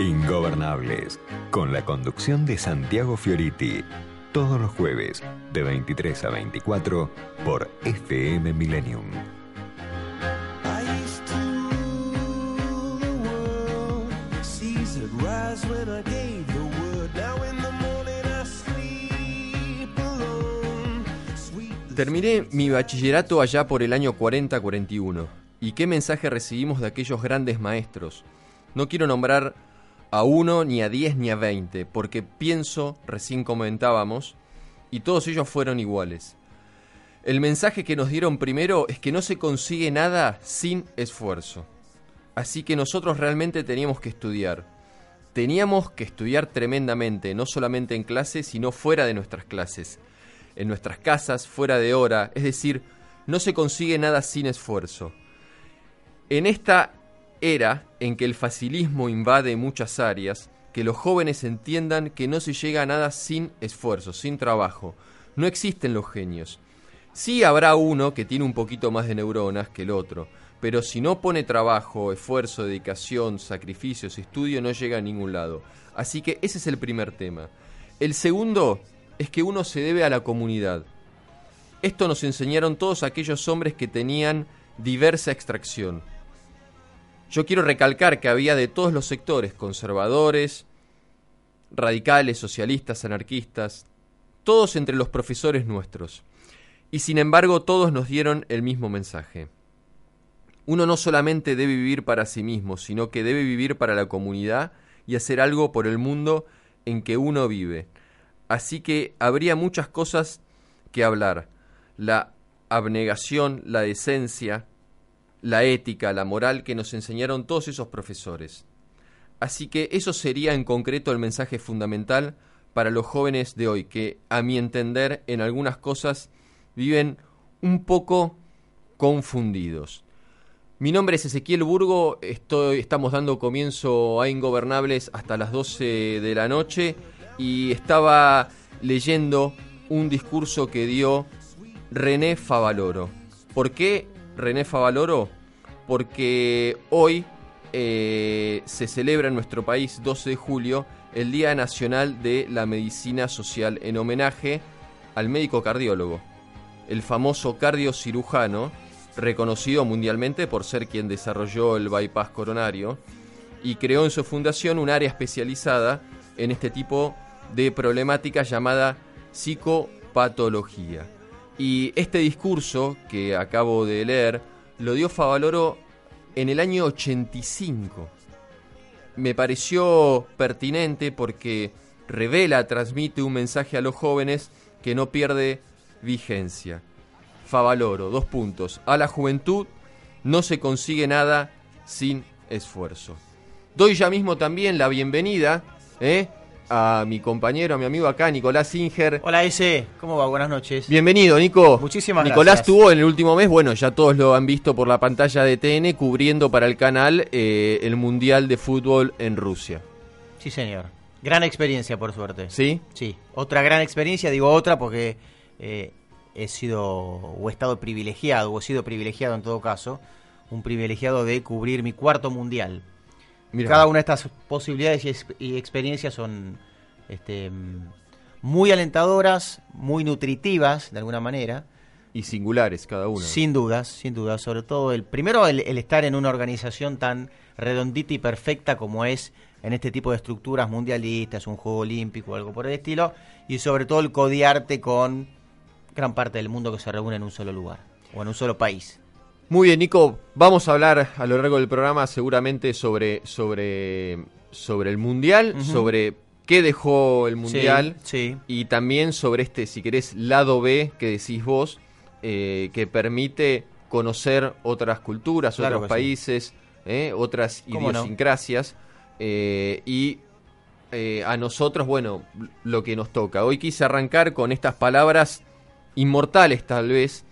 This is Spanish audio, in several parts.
Ingobernables, con la conducción de Santiago Fioriti, todos los jueves de 23 a 24 por FM Millennium. Terminé mi bachillerato allá por el año 40-41. ¿Y qué mensaje recibimos de aquellos grandes maestros? No quiero nombrar a uno, ni a diez, ni a veinte, porque pienso, recién comentábamos, y todos ellos fueron iguales. El mensaje que nos dieron primero es que no se consigue nada sin esfuerzo. Así que nosotros realmente teníamos que estudiar. Teníamos que estudiar tremendamente, no solamente en clase, sino fuera de nuestras clases, en nuestras casas, fuera de hora, es decir, no se consigue nada sin esfuerzo. En esta era en que el facilismo invade muchas áreas, que los jóvenes entiendan que no se llega a nada sin esfuerzo, sin trabajo. No existen los genios. Sí habrá uno que tiene un poquito más de neuronas que el otro, pero si no pone trabajo, esfuerzo, dedicación, sacrificios, estudio, no llega a ningún lado. Así que ese es el primer tema. El segundo es que uno se debe a la comunidad. Esto nos enseñaron todos aquellos hombres que tenían diversa extracción. Yo quiero recalcar que había de todos los sectores, conservadores, radicales, socialistas, anarquistas, todos entre los profesores nuestros. Y sin embargo todos nos dieron el mismo mensaje. Uno no solamente debe vivir para sí mismo, sino que debe vivir para la comunidad y hacer algo por el mundo en que uno vive. Así que habría muchas cosas que hablar. La abnegación, la decencia, la ética, la moral que nos enseñaron todos esos profesores. Así que eso sería en concreto el mensaje fundamental para los jóvenes de hoy, que a mi entender en algunas cosas viven un poco confundidos. Mi nombre es Ezequiel Burgo, estoy, estamos dando comienzo a Ingobernables hasta las 12 de la noche y estaba leyendo un discurso que dio René Favaloro. ¿Por qué René Favaloro? Porque hoy eh, se celebra en nuestro país, 12 de julio, el Día Nacional de la Medicina Social, en homenaje al médico cardiólogo, el famoso cardiocirujano, reconocido mundialmente por ser quien desarrolló el bypass coronario, y creó en su fundación un área especializada en este tipo de problemática llamada psicopatología. Y este discurso que acabo de leer lo dio Favaloro en el año 85. Me pareció pertinente porque revela, transmite un mensaje a los jóvenes que no pierde vigencia. Favaloro, dos puntos. A la juventud no se consigue nada sin esfuerzo. Doy ya mismo también la bienvenida ¿eh? A mi compañero, a mi amigo acá, Nicolás Singer. Hola ese, ¿cómo va? Buenas noches. Bienvenido, Nico. Muchísimas Nicolás gracias. tuvo en el último mes, bueno, ya todos lo han visto por la pantalla de TN, cubriendo para el canal eh, el Mundial de Fútbol en Rusia. Sí, señor. Gran experiencia, por suerte. ¿Sí? Sí. Otra gran experiencia, digo otra porque eh, he sido o he estado privilegiado, o he sido privilegiado en todo caso, un privilegiado de cubrir mi cuarto mundial. Cada una de estas posibilidades y, y experiencias son este, muy alentadoras, muy nutritivas de alguna manera. Y singulares cada uno. Sin dudas, sin dudas. Sobre todo el primero el, el estar en una organización tan redondita y perfecta como es en este tipo de estructuras mundialistas, un juego olímpico o algo por el estilo, y sobre todo el codiarte con gran parte del mundo que se reúne en un solo lugar o en un solo país. Muy bien, Nico, vamos a hablar a lo largo del programa seguramente sobre, sobre, sobre el Mundial, sobre qué dejó el Mundial Sí, sí. y también sobre este, si querés, lado B que decís vos, eh, que permite conocer otras culturas, Claro otros sí. países, eh, otras idiosincrasias eh, y a nosotros, bueno, lo que nos toca. Hoy quise arrancar con estas palabras inmortales tal vez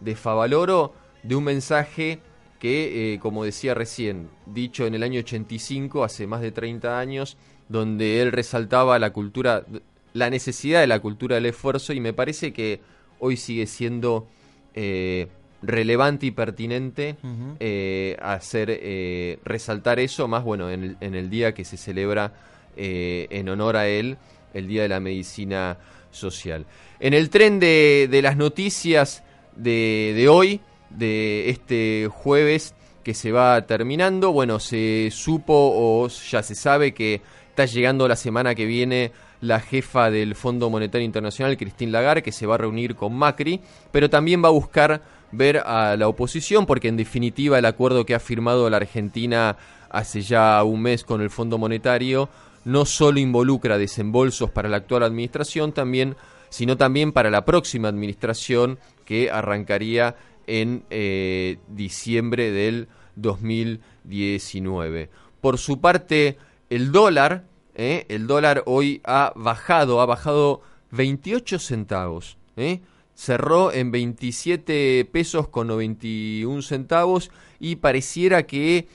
de Favaloro, de un mensaje que, eh, como decía recién, dicho en el año 85, hace más de 30 años, donde él resaltaba la cultura, la necesidad de la cultura del esfuerzo y me parece que hoy sigue siendo eh, relevante y pertinente eh, hacer eh, resaltar eso, más bueno, en el, en el día que se celebra en honor a él, el Día de la Medicina Social. En el tren de, de las noticias de, de hoy, de este jueves que se va terminando, bueno, se supo o ya se sabe que está llegando la semana que viene la jefa del Fondo Monetario Internacional, Christine Lagarde, que se va a reunir con Macri, pero también va a buscar ver a la oposición, porque en definitiva el acuerdo que ha firmado la Argentina hace ya un mes con el Fondo Monetario no solo involucra desembolsos para la actual administración, también, sino también para la próxima administración que arrancaría en eh, diciembre del 2019. Por su parte, el dólar ¿eh? el dólar hoy ha bajado, ha bajado 28 centavos. ¿eh? Cerró en 27 pesos con 91 centavos y pareciera que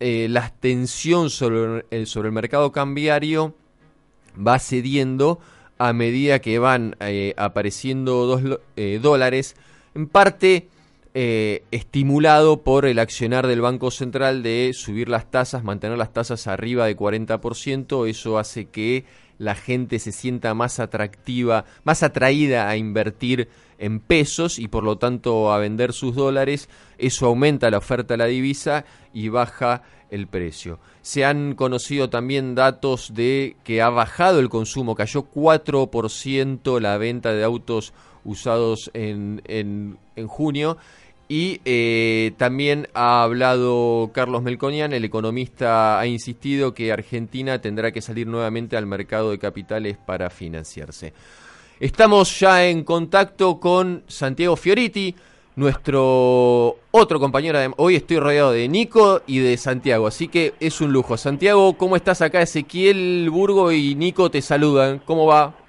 eh, la tensión sobre, sobre, el mercado cambiario va cediendo a medida que van apareciendo dos dólares. En parte eh, estimulado por el accionar del Banco Central de subir las tasas, mantener las tasas arriba de 40%, eso hace que la gente se sienta más atractiva, más atraída a invertir en pesos y por lo tanto a vender sus dólares, eso aumenta la oferta de la divisa y baja el precio. Se han conocido también datos de que ha bajado el consumo, cayó 4% la venta de autos usados en, en, en junio y eh, también ha hablado Carlos Melconian, el economista ha insistido que Argentina tendrá que salir nuevamente al mercado de capitales para financiarse. Estamos ya en contacto con Santiago Fioriti, nuestro otro compañero. De... Hoy estoy rodeado de Nico y de Santiago, así que es un lujo. Santiago, ¿cómo estás acá? Ezequiel Burgo y Nico te saludan. ¿Cómo va?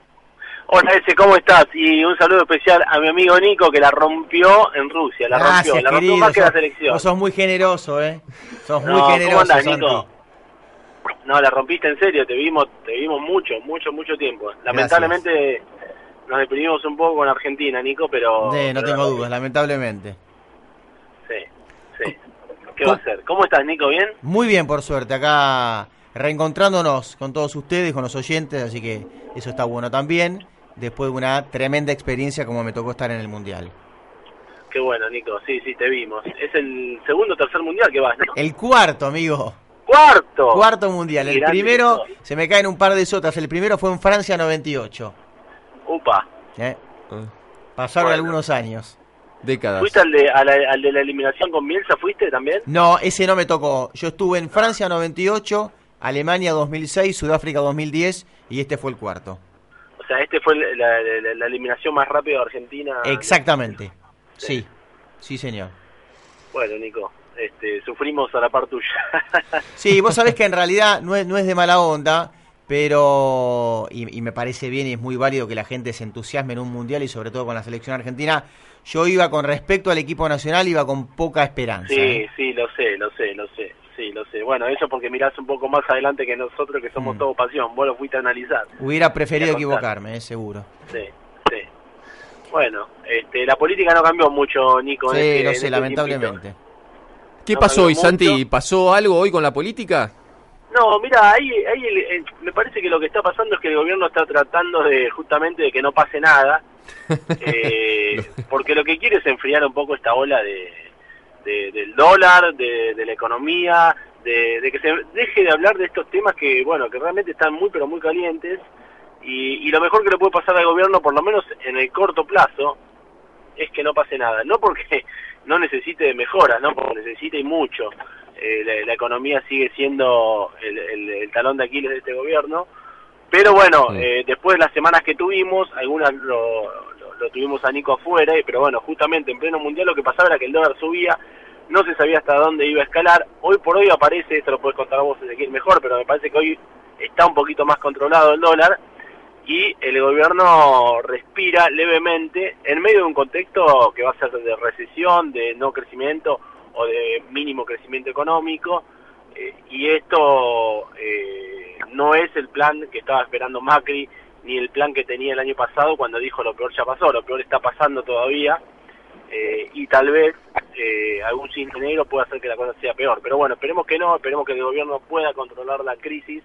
Hola ese, ¿cómo estás? Y un saludo especial a mi amigo Nico que la rompió en Rusia, la rompió, la rompió más que la selección. Vos sos muy generoso, ¿eh? Sos muy generoso. ¿Cómo andás, Nico? No, la rompiste en serio, te vimos, te vimos mucho, mucho, mucho tiempo. Lamentablemente nos deprimimos un poco con Argentina, Nico, pero... Sí, no tengo dudas, lamentablemente. Sí, sí. ¿Qué va a ser? ¿Cómo estás, Nico? ¿Bien? Muy bien, por suerte. Acá reencontrándonos con todos ustedes, con los oyentes, así que eso está bueno también después de una tremenda experiencia como me tocó estar en el Mundial. Qué bueno, Nico. Sí, sí, te vimos. Es el segundo o tercer Mundial que vas, ¿no? El cuarto, amigo. ¡Cuarto! Cuarto Mundial. El primero, se me caen un par de sotas. El primero fue en Francia 98. Upa. ¿Eh? Ah. Pasaron algunos años. Décadas. ¿Fuiste al de, al de la eliminación con Bielsa? ¿Fuiste también? No, ese no me tocó. Yo estuve en Francia 98, Alemania 2006, Sudáfrica 2010 y este fue el cuarto. O sea, este fue la, eliminación más rápida de Argentina. Exactamente. Sí, sí, señor. Bueno, Nico, este, sufrimos a la par tuya. sí, vos sabés que en realidad no es, no es de mala onda, pero, y, me parece bien y es muy válido que la gente se entusiasme en un mundial y sobre todo con la selección argentina. Yo iba con respecto al equipo nacional, iba con poca esperanza. Sí, ¿eh? sí, lo sé, lo sé, lo sé. Sí, lo sé. Bueno, eso porque mirás un poco más adelante que nosotros, que somos mm. todo pasión. Vos lo fuiste a analizar. Hubiera preferido equivocarme, eh, seguro. Sí, sí. Bueno, este, la política no cambió mucho, Nico. Sí, este, sé, este lamentablemente. ¿Qué pasó hoy, Santi? ¿Pasó algo hoy con la política? No, mira, ahí, ahí me parece que lo que está pasando es que el gobierno está tratando de justamente de que no pase nada, eh, porque lo que quiere es enfriar un poco esta ola de, del dólar, de, la economía, de, que se deje de hablar de estos temas que, bueno, que realmente están muy, pero muy calientes. Y, lo mejor que le puede pasar al gobierno, por lo menos en el corto plazo, es que no pase nada. No porque no necesite de mejoras, no porque necesite y mucho. Eh, la, economía sigue siendo el, talón de Aquiles de este gobierno. Pero bueno, eh, después de las semanas que tuvimos, algunas lo, lo tuvimos a Nico afuera, pero bueno, justamente en pleno mundial lo que pasaba era que el dólar subía, no se sabía hasta dónde iba a escalar, hoy por hoy aparece, esto lo puedes contar vos Ezequiel mejor, pero me parece que hoy está un poquito más controlado el dólar y el gobierno respira levemente en medio de un contexto que va a ser de recesión, de no crecimiento o de mínimo crecimiento económico, eh, y esto eh, no es el plan que estaba esperando Macri, ni el plan que tenía el año pasado cuando dijo lo peor ya pasó, lo peor está pasando todavía. eh, y tal vez eh, algún cisne negro pueda hacer que la cosa sea peor. Pero bueno, esperemos que no, esperemos que el gobierno pueda controlar la crisis,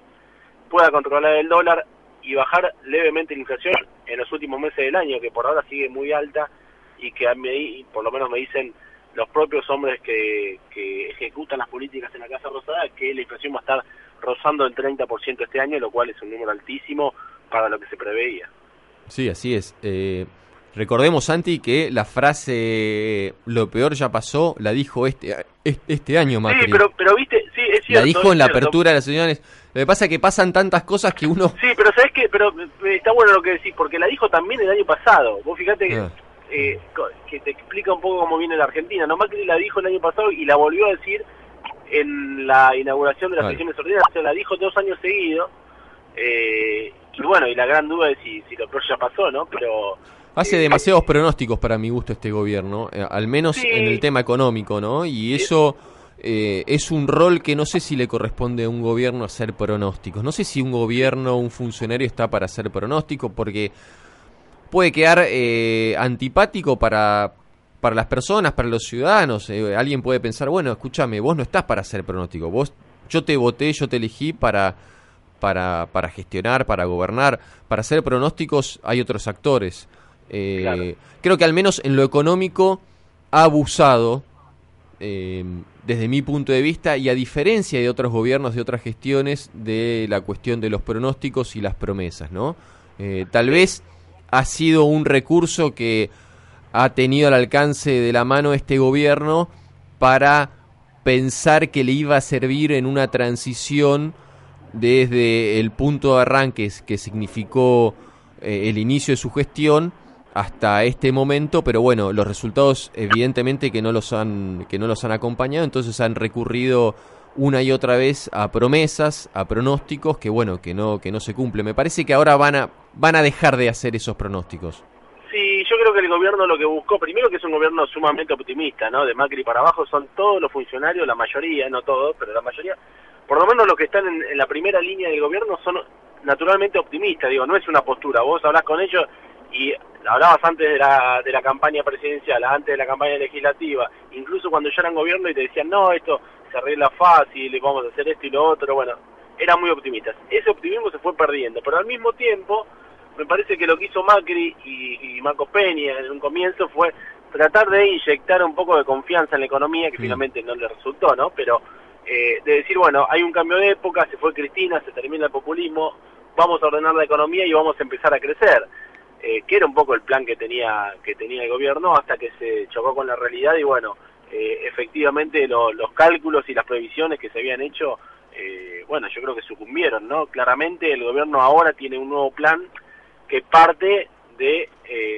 pueda controlar el dólar y bajar levemente la inflación en los últimos meses del año, que por ahora sigue muy alta y que a mí, por lo menos me dicen los propios hombres que, que ejecutan las políticas en la Casa Rosada, que la inflación va a estar rozando el 30% este año, lo cual es un número altísimo para lo que se preveía. Sí, así es. Eh, recordemos, Santi, que la frase lo peor ya pasó la dijo este este año Macri. Sí, pero, pero viste, sí, es cierto. La dijo en la apertura de las señores. Lo que pasa es que pasan tantas cosas que uno... Sí, pero ¿sabes qué? Pero eh, está bueno lo que decís, porque la dijo también el año pasado. Vos fíjate que, ah. Eh, que te explica un poco cómo viene la Argentina. No, Macri la dijo el año pasado y la volvió a decir en la inauguración de las elecciones ordinarias. Se la dijo dos años seguidos. Eh, y bueno, y la gran duda es si, si lo peor ya pasó, ¿no? Pero... Hace eh, demasiados pronósticos para mi gusto este gobierno, eh, al menos en el tema económico, ¿no? Y eso eh, es un rol que no sé si le corresponde a un gobierno hacer pronósticos. No sé si un gobierno, un funcionario está para hacer pronósticos, porque puede quedar antipático para, para las personas, para los ciudadanos. alguien puede pensar, bueno, escúchame, vos no estás para hacer pronóstico, vos, yo te voté, yo te elegí para para, para gestionar, para gobernar, para hacer pronósticos hay otros actores. Eh, creo que al menos en lo económico ha abusado, eh, desde mi punto de vista, y a diferencia de otros gobiernos, de otras gestiones, de la cuestión de los pronósticos y las promesas, ¿no? Eh, tal vez ha sido un recurso que ha tenido al alcance de la mano este gobierno para pensar que le iba a servir en una transición desde el punto de arranque que significó eh, el inicio de su gestión hasta este momento, pero bueno, los resultados evidentemente que no los han que no los han acompañado, entonces han recurrido una y otra vez a promesas, a pronósticos que bueno, que no que no se cumplen. Me parece que ahora van a van a dejar de hacer esos pronósticos. Sí, yo creo que el gobierno lo que buscó, primero que es un gobierno sumamente optimista, ¿no? De Macri para abajo son todos los funcionarios, la mayoría, no todos, pero la mayoría por lo menos los que están en, la primera línea del gobierno son naturalmente optimistas, digo, no es una postura, vos hablas con ellos y hablabas antes de la, de la campaña presidencial, antes de la campaña legislativa, incluso cuando ya eran gobierno y te decían, no, esto se arregla fácil, vamos a hacer esto y lo otro, bueno, eran muy optimistas. Ese optimismo se fue perdiendo, pero al mismo tiempo, me parece que lo que hizo Macri y, y Marcos Peña en un comienzo fue tratar de inyectar un poco de confianza en la economía, que finalmente no le resultó, ¿no? Pero eh, de decir, bueno, hay un cambio de época, se fue Cristina, se termina el populismo, vamos a ordenar la economía y vamos a empezar a crecer. Eh, que era un poco el plan que tenía que tenía el gobierno hasta que se chocó con la realidad y bueno eh, efectivamente los cálculos y las previsiones que se habían hecho bueno yo creo que sucumbieron no claramente el gobierno ahora tiene un nuevo plan que parte de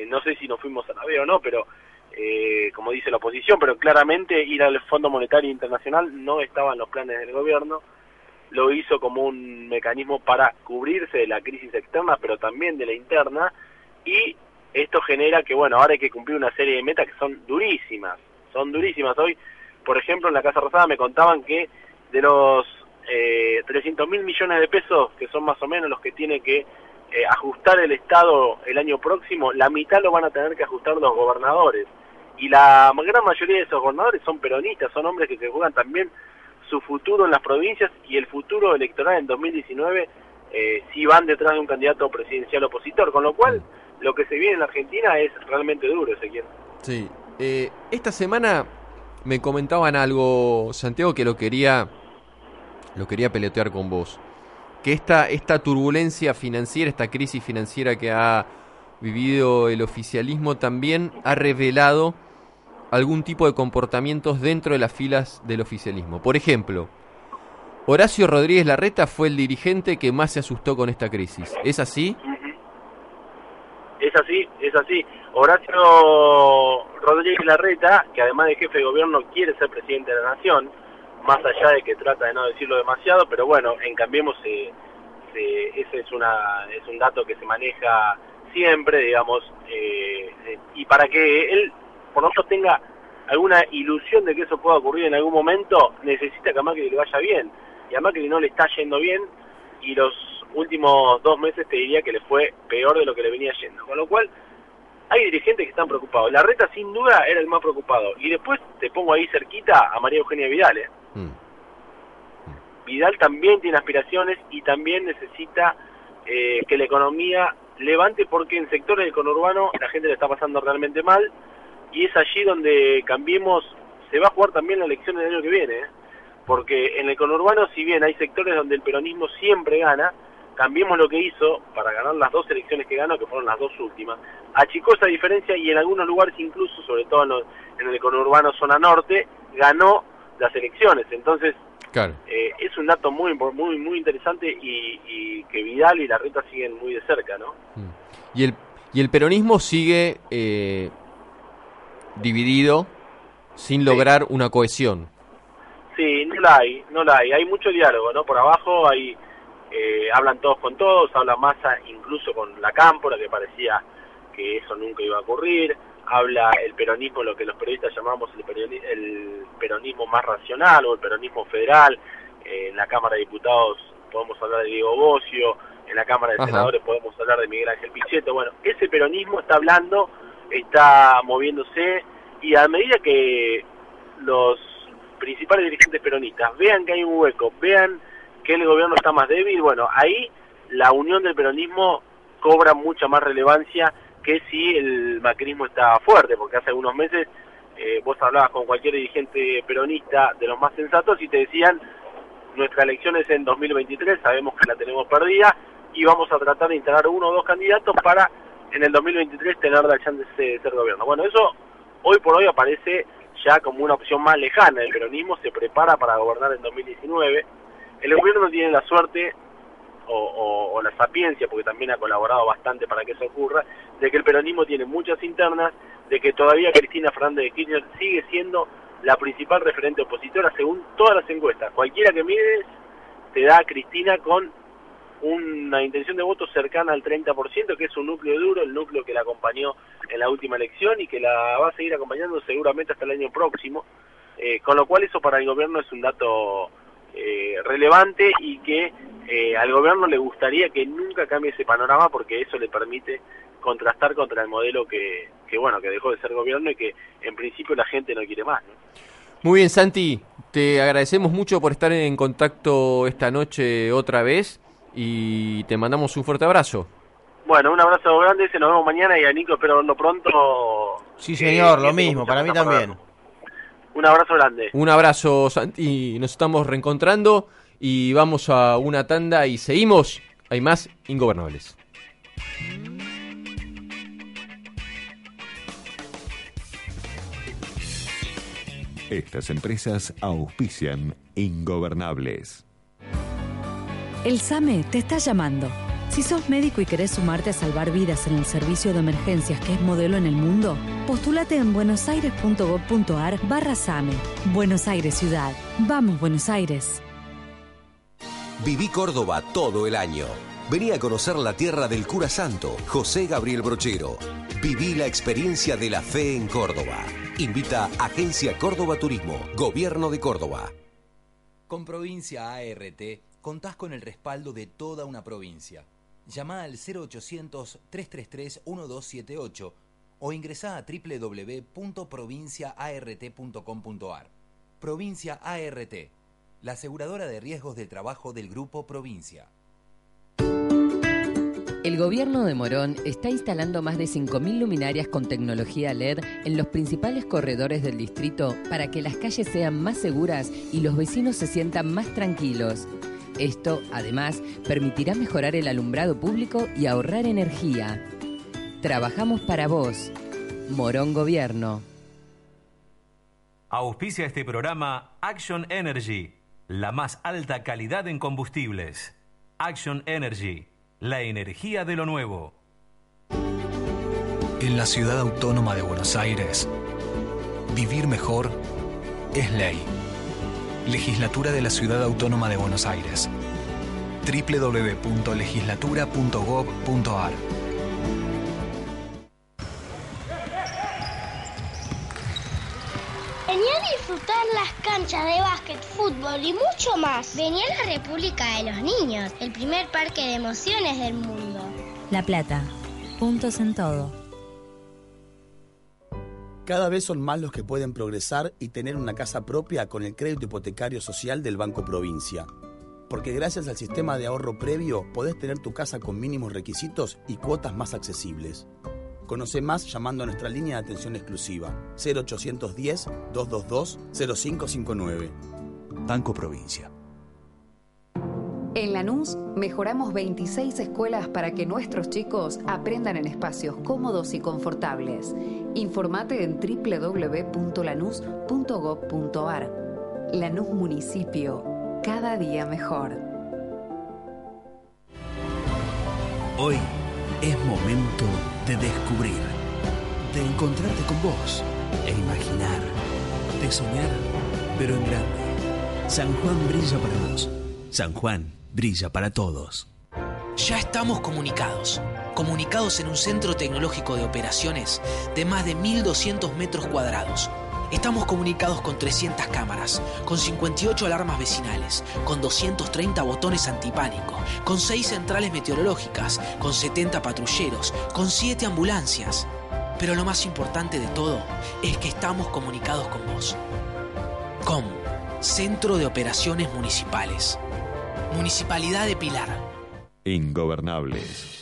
no sé si nos fuimos a la vez o no pero eh, como dice la oposición, pero claramente ir al Fondo Monetario Internacional no estaba en los planes del gobierno, lo hizo como un mecanismo para cubrirse de la crisis externa, pero también de la interna, y esto genera que, bueno, ahora hay que cumplir una serie de metas que son durísimas, son durísimas. Hoy, por ejemplo, en la Casa Rosada me contaban que de los eh, 300 mil millones de pesos, que son más o menos los que tiene que eh, ajustar el Estado el año próximo, la mitad lo van a tener que ajustar los gobernadores. Y la gran mayoría de esos gobernadores son peronistas, son hombres que se juegan también su futuro en las provincias y el futuro electoral en 2019 eh, si van detrás de un candidato presidencial opositor, con lo cual lo que se viene en la Argentina es realmente duro, Ezequiel. Sí, eh, esta semana me comentaban algo, Santiago, que lo quería, lo quería peletear con vos, que esta, esta turbulencia financiera, esta crisis financiera que ha vivido el oficialismo también ha revelado algún tipo de comportamientos dentro de las filas del oficialismo. Por ejemplo, Horacio Rodríguez Larreta fue el dirigente que más se asustó con esta crisis. ¿Es así? Es así, es así. Horacio Rodríguez Larreta, que además de jefe de gobierno quiere ser presidente de la nación, más allá de que trata de no decirlo demasiado, pero bueno, en Cambiemos ese es, una, es un dato que se maneja siempre, digamos, eh, y para que él por lo menos tenga alguna ilusión de que eso pueda ocurrir en algún momento, necesita que a Macri le vaya bien. Y a Macri no le está yendo bien y los últimos dos meses te diría que le fue peor de lo que le venía yendo. Con lo cual, hay dirigentes que están preocupados. La reta sin duda era el más preocupado. Y después te pongo ahí cerquita a María Eugenia Vidal. ¿eh? Mm. Vidal también tiene aspiraciones y también necesita eh, que la economía levante porque en sectores del conurbano la gente le está pasando realmente mal y es allí donde cambiemos, se va a jugar también la elección del año que viene, ¿eh? porque en el conurbano si bien hay sectores donde el peronismo siempre gana, cambiemos lo que hizo para ganar las dos elecciones que ganó, que fueron las dos últimas, achicó esa diferencia y en algunos lugares incluso, sobre todo en, el conurbano zona norte, ganó las elecciones. Entonces, eh, es un dato muy muy muy interesante y, que Vidal y la Reta siguen muy de cerca, ¿no? Mm. Y el, y el peronismo sigue eh, dividido sin lograr una cohesión. Sí, no la hay, no la hay. Hay mucho diálogo, ¿no? Por abajo hay eh, hablan todos con todos, habla Massa incluso con la Cámpora, que parecía que eso nunca iba a ocurrir, habla el peronismo, lo que los periodistas llamamos el peronismo, más racional o el peronismo federal, eh, en la Cámara de Diputados podemos hablar de Diego Bocio, en la Cámara de Senadores podemos hablar de Miguel Ángel Pichetto, bueno, ese peronismo está hablando, está moviéndose y a medida que los principales dirigentes peronistas vean que hay un hueco, vean que el gobierno está más débil, bueno, ahí la unión del peronismo cobra mucha más relevancia que si el macrismo está fuerte, porque hace algunos meses eh, vos hablabas con cualquier dirigente peronista de los más sensatos y te decían, nuestra elección es en 2023, sabemos que la tenemos perdida y vamos a tratar de instalar uno o dos candidatos para en el 2023 tener la chance de ser gobierno. Bueno, eso hoy por hoy aparece ya como una opción más lejana. El peronismo se prepara para gobernar en 2019 el gobierno no tiene la suerte o, la sapiencia, porque también ha colaborado bastante para que eso ocurra, de que el peronismo tiene muchas internas, de que todavía Cristina Fernández de Kirchner sigue siendo la principal referente opositora según todas las encuestas. Cualquiera que mires te da a Cristina con una intención de voto cercana al 30%, que es un núcleo duro, el núcleo que la acompañó en la última elección y que la va a seguir acompañando seguramente hasta el año próximo. Eh, con lo cual eso para el gobierno es un dato eh, relevante y que eh, al gobierno le gustaría que nunca cambie ese panorama porque eso le permite contrastar contra el modelo que, que bueno que dejó de ser gobierno y que en principio la gente no quiere más. Muy bien, Santi, te agradecemos mucho por estar en contacto esta noche otra vez y te mandamos un fuerte abrazo. Bueno, un abrazo grande, se nos vemos mañana y a Nico espero verlo pronto. Sí, señor, lo mismo, para mí también. Un abrazo grande. Un abrazo, Santi. Nos estamos reencontrando y vamos a una tanda y seguimos. Hay más ingobernables. Estas empresas auspician ingobernables. El SAME te está llamando. Si sos médico y querés sumarte a salvar vidas en el servicio de emergencias que es modelo en el mundo, postúlate en buenosaires.gov.ar barra SAME. Buenos Aires Ciudad. Vamos, Buenos Aires. Viví Córdoba todo el año. Vení a conocer la tierra del cura santo, José Gabriel Brochero. Viví la experiencia de la fe en Córdoba. Invita Agencia Córdoba Turismo, Gobierno de Córdoba. Con Provincia ART contás con el respaldo de toda una provincia. Llama al 0800-333-1278 o ingresa a www.provinciaart.com.ar. Provincia ART, la aseguradora de riesgos del trabajo del Grupo Provincia. El gobierno de Morón está instalando más de 5.000 luminarias con tecnología LED en los principales corredores del distrito para que las calles sean más seguras y los vecinos se sientan más tranquilos. Esto, además, permitirá mejorar el alumbrado público y ahorrar energía. Trabajamos para vos. Morón Gobierno. Auspicia este programa Action Energy, la más alta calidad en combustibles. Action Energy, la energía de lo nuevo. En la ciudad autónoma de Buenos Aires, vivir mejor es ley. Legislatura de la Ciudad Autónoma de Buenos Aires. www.legislatura.gov.ar Venía a disfrutar las canchas de básquet, fútbol y mucho más. Venía a la República de los Niños, el primer parque de emociones del mundo. La Plata. Puntos en todo. Cada vez son más los que pueden progresar y tener una casa propia con el crédito hipotecario social del Banco Provincia. Porque gracias al sistema de ahorro previo podés tener tu casa con mínimos requisitos y cuotas más accesibles. Conoce más llamando a nuestra línea de atención exclusiva 0810-222-0559. Banco Provincia. En Lanús mejoramos 26 escuelas para que nuestros chicos aprendan en espacios cómodos y confortables. Informate en www.lanús.gov.ar. Lanús Municipio, cada día mejor. Hoy es momento de descubrir, de encontrarte con vos e imaginar, de soñar, pero en grande. San Juan brilla para vos. San Juan brilla para todos. Ya estamos comunicados. Comunicados en un centro tecnológico de operaciones de más de 1.200 metros cuadrados. Estamos comunicados con 300 cámaras, con 58 alarmas vecinales, con 230 botones antipánico, con 6 centrales meteorológicas, con 70 patrulleros, con 7 ambulancias. Pero lo más importante de todo es que estamos comunicados con vos. COM, Centro de Operaciones Municipales. Municipalidad de Pilar. Ingobernables.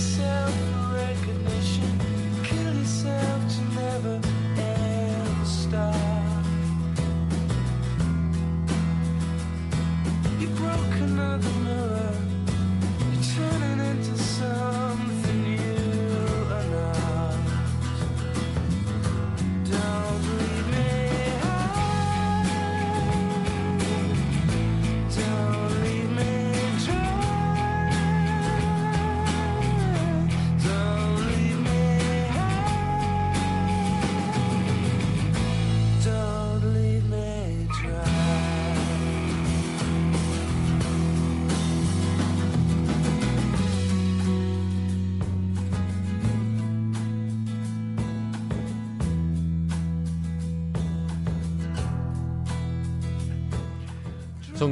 myself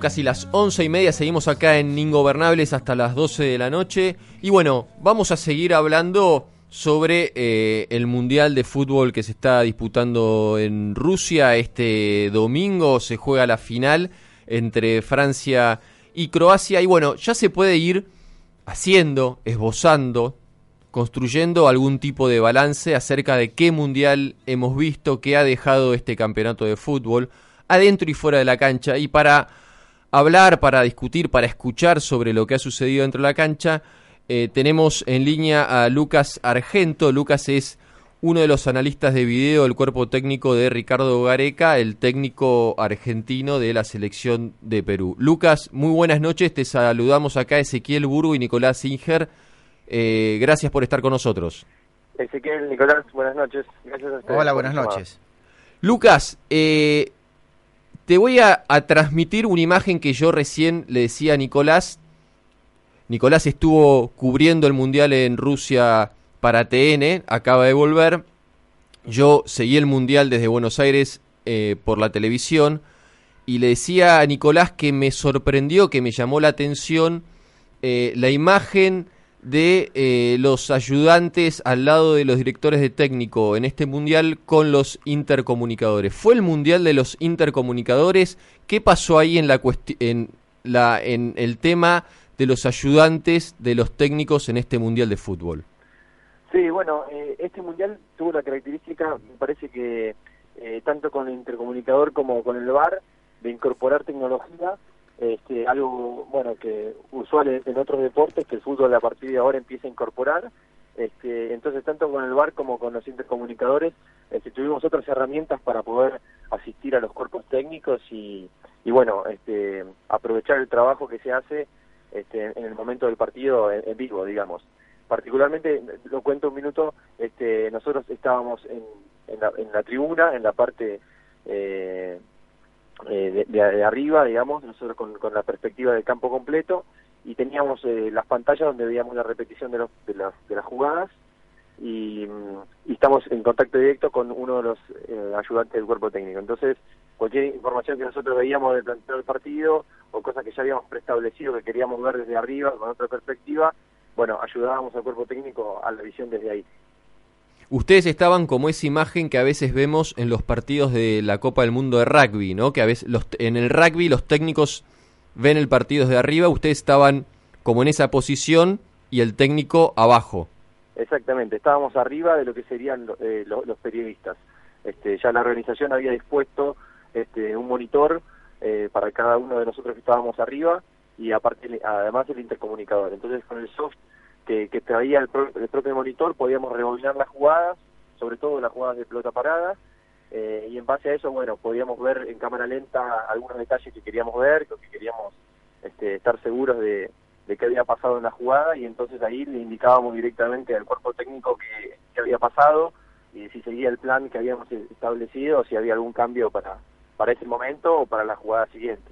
Casi las once y media, seguimos acá en Ingobernables hasta las 12 de la noche. Y bueno, vamos a seguir hablando sobre eh, el Mundial de Fútbol que se está disputando en Rusia. Este domingo se juega la final entre Francia y Croacia. Y bueno, ya se puede ir haciendo, esbozando, construyendo algún tipo de balance acerca de qué Mundial hemos visto, qué ha dejado este campeonato de fútbol, adentro y fuera de la cancha. Y para hablar, para discutir, para escuchar sobre lo que ha sucedido dentro de la cancha, eh, tenemos en línea a Lucas Argento. Lucas es uno de los analistas de video del cuerpo técnico de Ricardo Gareca, el técnico argentino de la selección de Perú. Lucas, muy buenas noches. Te saludamos acá Ezequiel Burgo y Nicolás Singer. Eh, gracias por estar con nosotros. Ezequiel, Nicolás, buenas noches. Gracias a ustedes. Hola, buenas noches. Lucas, eh, te voy a, transmitir una imagen que yo recién le decía a Nicolás. Nicolás estuvo cubriendo el Mundial en Rusia para TN, acaba de volver. Yo seguí el Mundial desde Buenos Aires eh, por la televisión y le decía a Nicolás que me sorprendió, que me llamó la atención eh, la imagen de eh, los ayudantes al lado de los directores de técnico en este mundial con los intercomunicadores. ¿Fue el mundial de los intercomunicadores? ¿Qué pasó ahí en la en la en el tema de los ayudantes de los técnicos en este mundial de fútbol? Sí, bueno, eh, este mundial tuvo la característica, me parece que eh, tanto con el intercomunicador como con el VAR, de incorporar tecnología, este, algo bueno que usual en, otros deportes que el fútbol a partir de ahora empieza a incorporar. Este, entonces, tanto con el VAR como con los intercomunicadores, este, tuvimos otras herramientas para poder asistir a los cuerpos técnicos y, y bueno, este, aprovechar el trabajo que se hace este, en el momento del partido en, en vivo, digamos. Particularmente, lo cuento un minuto, este, nosotros estábamos en, en, la, en la tribuna, en la parte eh, eh, de, de- arriba, digamos, nosotros con, con la perspectiva del campo completo, y teníamos eh, las pantallas donde veíamos la repetición de, los, de, las, de las jugadas, y, mm, y estamos en contacto directo con uno de los eh, ayudantes del cuerpo técnico. Entonces, cualquier información que nosotros veíamos del planteo del partido, o cosas que ya habíamos preestablecido que queríamos ver desde arriba, con otra perspectiva, bueno, ayudábamos al cuerpo técnico a la visión desde ahí. Ustedes estaban como esa imagen que a veces vemos en los partidos de la Copa del Mundo de rugby, ¿no? Que a veces los, en el rugby los técnicos ven el partido desde arriba, ustedes estaban como en esa posición y el técnico abajo. Exactamente, estábamos arriba de lo que serían eh, lo- los periodistas. Este, ya la organización había dispuesto este, un monitor eh, para cada uno de nosotros que estábamos arriba y aparte además el intercomunicador. Entonces con el soft que, traía el, pro- el propio monitor podíamos rebobinar las jugadas, sobre todo las jugadas de pelota parada, eh, y en base a eso, bueno, podíamos ver en cámara lenta algunos detalles que queríamos ver, que queríamos este, estar seguros de, de qué había pasado en la jugada y entonces ahí le indicábamos directamente al cuerpo técnico que, que había pasado y si seguía el plan que habíamos establecido si había algún cambio para, para ese momento o para la jugada siguiente.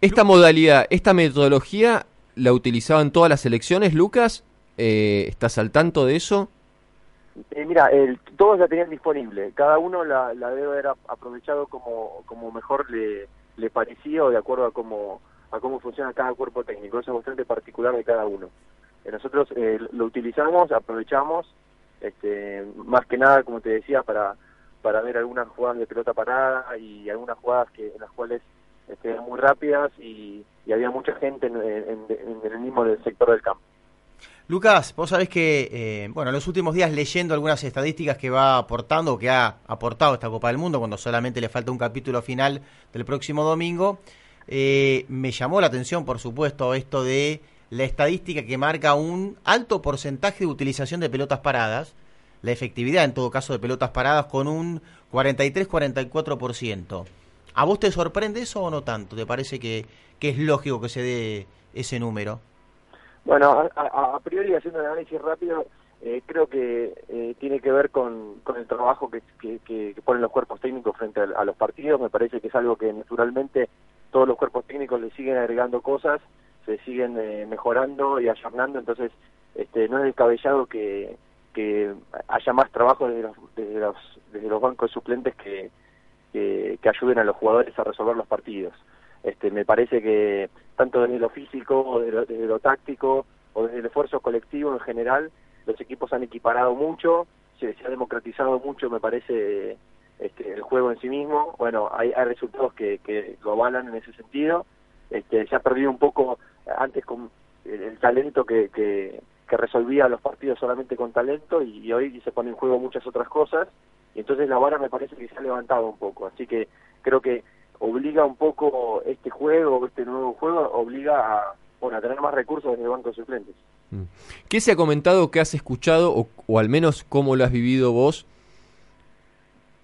Esta modalidad, esta metodología, ¿la utilizaban todas las selecciones, Lucas? Eh, ¿Estás al tanto de eso? Eh, mira, el, todos la tenían disponible, cada uno la, debe haber ap- aprovechado como, mejor le, parecía o de acuerdo a cómo, a cómo funciona cada cuerpo técnico, eso es bastante particular de cada uno. Eh, nosotros eh, lo utilizamos, aprovechamos, este, más que nada, como te decía, para, para ver algunas jugadas de pelota parada y algunas jugadas que en las cuales este, eran muy rápidas y, había mucha gente en, en- en el mismo sector del campo. Lucas, vos sabés que, eh, bueno, en los últimos días leyendo algunas estadísticas que va aportando, que ha aportado esta Copa del Mundo, cuando solamente le falta un capítulo final del próximo domingo, eh, me llamó la atención, por supuesto, esto de la estadística que marca un alto porcentaje de utilización de pelotas paradas, la efectividad en todo caso de pelotas paradas con un 43-44%. ¿A vos te sorprende eso o no tanto? ¿Te parece que, que es lógico que se dé ese número? Bueno, a, a- priori haciendo un análisis rápido, eh, creo que eh, tiene que ver con, con el trabajo que, ponen los cuerpos técnicos frente a, los partidos. Me parece que es algo que naturalmente todos los cuerpos técnicos le siguen agregando cosas, se siguen eh, mejorando y ayornando, entonces este, no es descabellado que, que haya más trabajo desde los, desde los, bancos suplentes que, que ayuden a los jugadores a resolver los partidos. Este, me parece que tanto desde lo físico, desde lo, desde lo táctico, o desde el esfuerzo colectivo en general, los equipos han equiparado mucho, se, ha democratizado mucho, me parece, este, el juego en sí mismo. Bueno, hay, hay resultados que, que lo avalan en ese sentido. Este, se ha perdido un poco antes con el, talento que, que, que resolvía los partidos solamente con talento y, y hoy se pone en juego muchas otras cosas y entonces la vara me parece que se ha levantado un poco así que creo que obliga un poco este juego este nuevo juego obliga a bueno a tener más recursos en el banco de suplentes ¿Qué se ha comentado, qué has escuchado, o, o al menos cómo lo has vivido vos,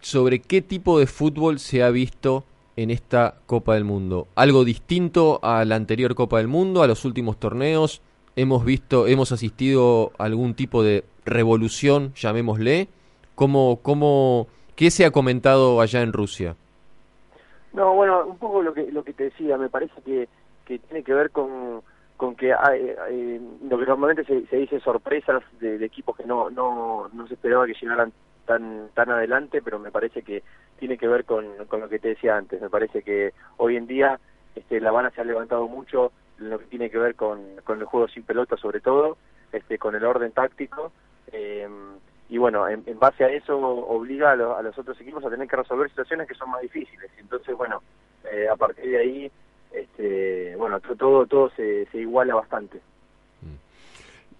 sobre qué tipo de fútbol se ha visto en esta Copa del Mundo? ¿Algo distinto a la anterior Copa del Mundo, a los últimos torneos? ¿Hemos visto, hemos asistido a algún tipo de revolución, llamémosle? ¿Cómo, cómo, ¿Qué se ha comentado allá en Rusia? No, bueno, un poco lo que lo que te decía, me parece que, que tiene que ver con, con que hay, hay- lo que normalmente se, se dice sorpresas de, de equipos que no, no, no se esperaba que llegaran tan tan adelante, pero me parece que tiene que ver con, con lo que te decía antes. Me parece que hoy en día este, La Habana se ha levantado mucho en lo que tiene que ver con, con el juego sin pelota, sobre todo, este, con el orden táctico. eh, y bueno, en, en base a eso obliga a, lo- a los otros equipos a tener que resolver situaciones que son más difíciles. Entonces, bueno, eh, a partir de ahí, este, bueno, to- todo todo se, se iguala bastante.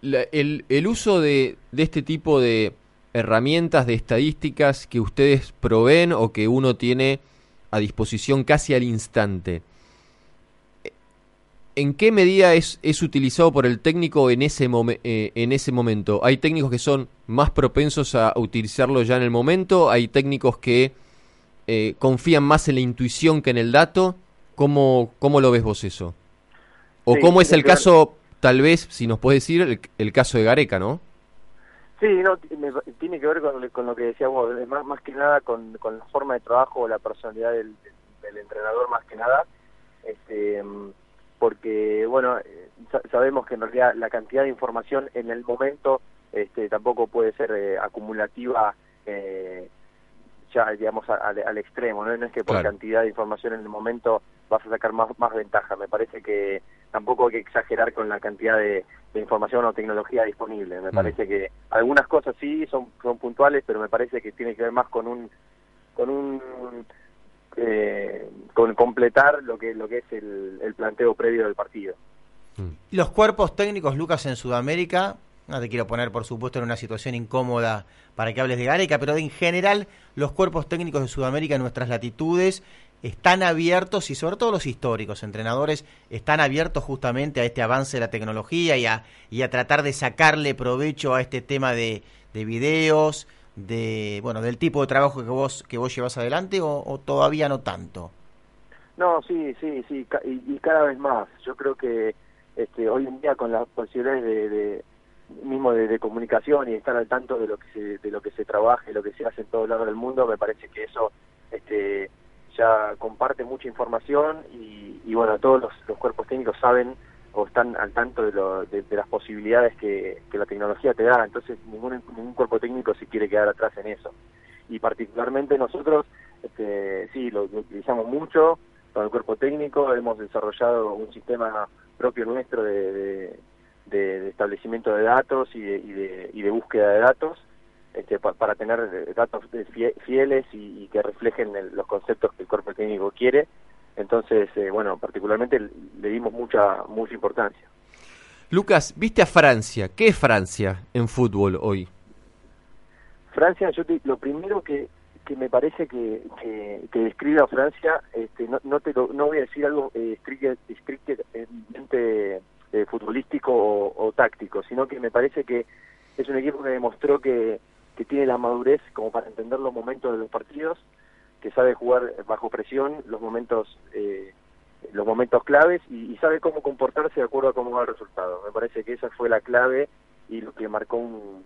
La- el, el uso de, de este tipo de herramientas, de estadísticas que ustedes proveen o que uno tiene a disposición casi al instante, ¿En qué medida es, es utilizado por el técnico en ese, momen- eh, en ese momento? ¿Hay técnicos que son más propensos a utilizarlo ya en el momento? ¿Hay técnicos que eh, confían más en la intuición que en el dato? ¿Cómo, cómo lo ves vos eso? ¿O Sí, cómo es el caso, tal vez, si nos puedes decir, el, el caso de Gareca, ¿no? Sí, no, me- tiene que ver con, lo- con lo que decía vos, más, más que nada con, con la forma de trabajo o la personalidad del, del entrenador más que nada, este, mm, porque bueno, eh, sa- sabemos que en realidad la cantidad de información en el momento este, tampoco puede ser eh, acumulativa eh, ya digamos al, al extremo, ¿no? no es que por Claro. cantidad de información en el momento vas a sacar más, más ventaja, me parece que tampoco hay que exagerar con la cantidad de, de información o tecnología disponible, me Mm. parece que algunas cosas sí son, son puntuales, pero me parece que tiene que ver más con un con un eh, con completar lo que lo que es el, el planteo previo del partido. Los cuerpos técnicos, Lucas, en Sudamérica, no te quiero poner, por supuesto, en una situación incómoda para que hables de Gareca, pero en general los cuerpos técnicos de Sudamérica en nuestras latitudes están abiertos y sobre todo los históricos entrenadores están abiertos justamente a este avance de la tecnología y a, y a tratar de sacarle provecho a este tema de, de videos, de bueno, del tipo de trabajo que vos que vos llevas adelante o, o todavía no tanto. No, sí, sí, sí, y, y cada vez más. Yo creo que este, hoy en día con las posibilidades de, de- mismo de, comunicación y estar al tanto de lo que se, de lo que se trabaja y lo que se hace en todo lado del mundo, me parece que eso este, ya comparte mucha información y, y bueno, todos los, los cuerpos técnicos saben o están al tanto de, lo- de- las posibilidades que, la tecnología te da, entonces ningún, ningún cuerpo técnico se quiere quedar atrás en eso. Y particularmente nosotros, este, sí, lo, utilizamos mucho con el cuerpo técnico, hemos desarrollado un sistema propio nuestro de, de- establecimiento de datos y de, y de, y de búsqueda de datos, este, pa- para tener datos fieles y, y que reflejen el- los conceptos que el cuerpo técnico quiere. Entonces, eh, bueno, particularmente le dimos mucha mucha importancia. Lucas, viste a Francia. ¿Qué es Francia en fútbol hoy? Francia, yo te- lo primero que, que me parece que, que, que describe a Francia, este, no, no, te lo- no voy a decir algo eh, estrictamente eh, futbolístico o, o táctico, sino que me parece que es un equipo que demostró que, que tiene la madurez como para entender los momentos de los partidos, que sabe jugar bajo presión los momentos eh, los momentos claves y, y sabe cómo comportarse de acuerdo a cómo va el resultado. Me parece que esa fue la clave y lo que marcó un,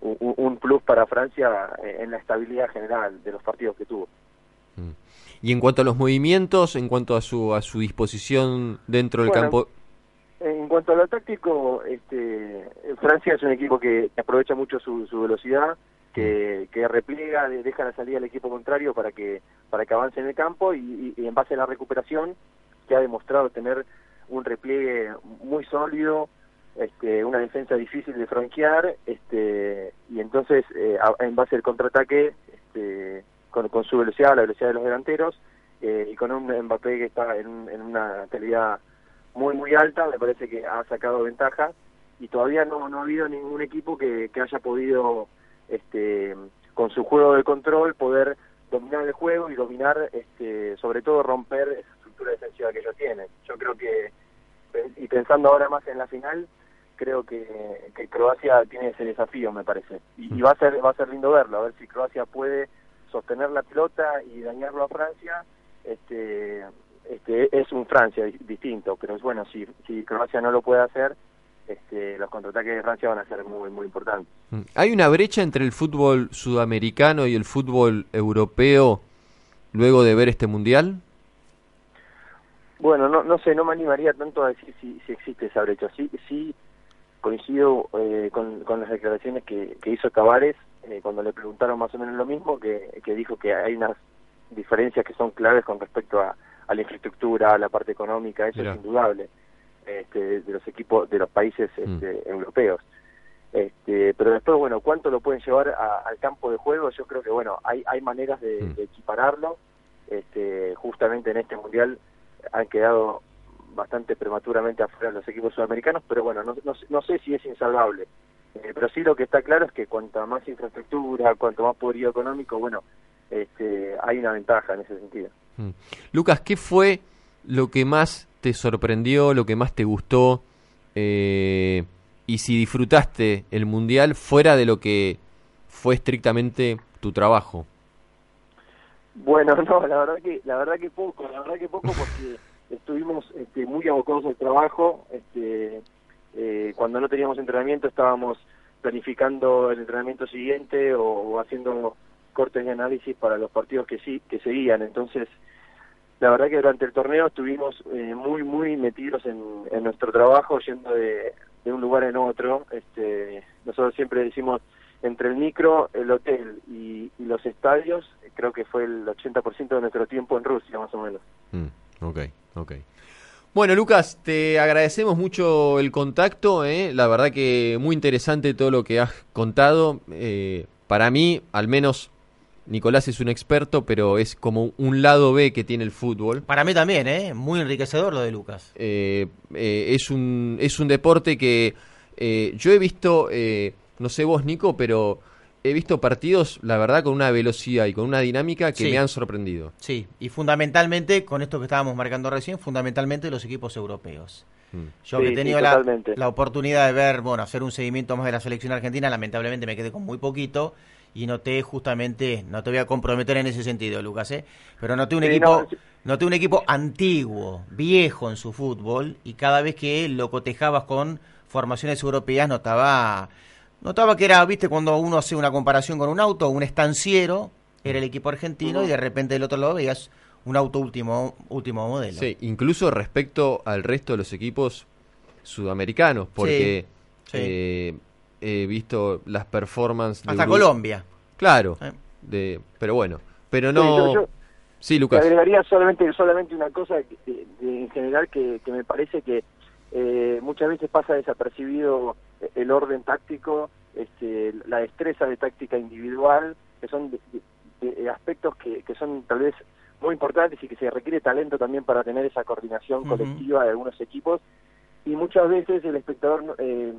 un, un plus para Francia en la estabilidad general de los partidos que tuvo. Y en cuanto a los movimientos, en cuanto a su, a su disposición dentro del Bueno, campo... En cuanto a lo táctico, este, Francia es un equipo que aprovecha mucho su, su velocidad, que, que repliega, de- deja la salida al equipo contrario para que para que avance en el campo y, en base a la recuperación, que ha demostrado tener un repliegue muy sólido, este, una defensa difícil de franquear, este, y entonces eh, en base al contraataque, este, con, su velocidad, la velocidad de los delanteros, eh, y con un Mbappé que está en, en una calidad muy muy alta, me parece que ha sacado ventaja y todavía no, no ha habido ningún equipo que, que haya podido, este, con su juego de control, poder dominar el juego y dominar, este, sobre todo romper esa estructura defensiva que ellos tienen. Yo creo que, y pensando ahora más en la final, creo que, que Croacia tiene ese desafío, me parece. Y, va a ser va a ser lindo verlo, a ver si Croacia puede sostener la pelota y dañarlo a Francia. Este, este es un Francia di- distinto, pero bueno, si, si Croacia no lo puede hacer, este, los contraataques de Francia van a ser muy muy importantes. Mm. ¿Hay una brecha entre el fútbol sudamericano y el fútbol europeo luego de ver este mundial? Bueno, no, no sé, no me animaría tanto a decir si, si existe esa brecha. Sí, sí coincido eh, con, con las declaraciones que, que hizo Tavares eh, cuando le preguntaron más o menos lo mismo, que, que dijo que hay unas diferencias que son claves con respecto a, a la infraestructura, a la parte económica, eso es indudable, este, de los equipos, de los países este, europeos. Este, pero después, bueno, ¿cuánto lo pueden llevar a- al campo de juego? Yo creo que, bueno, hay, hay maneras de, de equipararlo. Este, justamente en este mundial han quedado bastante prematuramente afuera los equipos sudamericanos, pero bueno, no, no, no sé si es insalvable. Eh, pero sí lo que está claro es que cuanta más infraestructura, cuanto más poderío económico, bueno, este, hay una ventaja en ese sentido. Mm. Lucas, ¿qué fue lo que más te sorprendió, lo que más te gustó, eh, y si disfrutaste el Mundial fuera de lo que fue estrictamente tu trabajo. Bueno, no, la verdad que la verdad que poco, la verdad que poco porque estuvimos este, muy abocados al trabajo. Este, eh, cuando no teníamos entrenamiento estábamos planificando el entrenamiento siguiente o, o haciendo cortes de análisis para los partidos que sí que seguían. Entonces, la verdad que durante el torneo estuvimos eh, muy muy metidos en, en nuestro trabajo, yendo de, de un lugar en otro. Este, nosotros siempre decimos entre el micro, el hotel y, y los estadios, creo que fue el 80% de nuestro tiempo en Rusia, más o menos. Mm, ok, ok. Bueno, Lucas, te agradecemos mucho el contacto. ¿eh? La verdad que muy interesante todo lo que has contado. Eh, para mí, al menos, Nicolás es un experto, pero es como un lado B que tiene el fútbol. Para mí también, ¿eh? Muy enriquecedor lo de Lucas. Eh, eh, es, un, es un deporte que eh, yo he visto, eh, no sé vos, Nico, pero he visto partidos, la verdad, con una velocidad y con una dinámica que Sí. me han sorprendido. Sí, y fundamentalmente, con esto que estábamos marcando recién, fundamentalmente los equipos europeos. Yo Sí, que he sí, tenido la, la oportunidad de ver, bueno, hacer un seguimiento más de la selección argentina, lamentablemente me quedé con muy poquito y noté justamente, no te voy a comprometer en ese sentido, Lucas, ¿eh? pero noté un Sí, equipo, no, noté un equipo antiguo, viejo en su fútbol y cada vez que lo cotejabas con formaciones europeas notaba, notaba que era, viste, cuando uno hace una comparación con un auto, un estanciero era el equipo argentino y de repente del otro lado veías un auto último último modelo. Sí, incluso respecto al resto de los equipos sudamericanos, porque Sí, sí. eh, he visto las performances Hasta Colombia. Claro, Eh. de, pero bueno, pero Sí, no. yo- yo- Sí, Te Lucas. agregaría solamente solamente una cosa que- de- de- en general que, que me parece que eh, muchas veces pasa desapercibido el orden táctico, este, la destreza de táctica individual, que son de- de- de aspectos que, que son tal vez muy importantes y que se requiere talento también para tener esa coordinación colectiva de algunos equipos. Y muchas veces el espectador eh,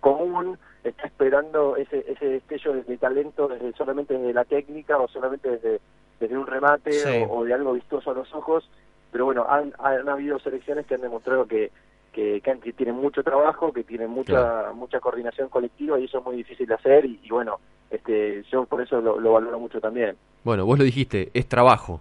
común está esperando ese, ese destello de, de talento desde solamente desde la técnica o solamente desde, desde un remate Sí. o, o de algo vistoso a los ojos. Pero bueno, han, han habido selecciones que han demostrado que, que, que han- que tienen mucho trabajo, que tienen mucha mucha coordinación colectiva y eso es muy difícil de hacer. Y, y bueno, este yo por eso lo, lo valoro mucho también. Bueno, vos lo dijiste, es trabajo.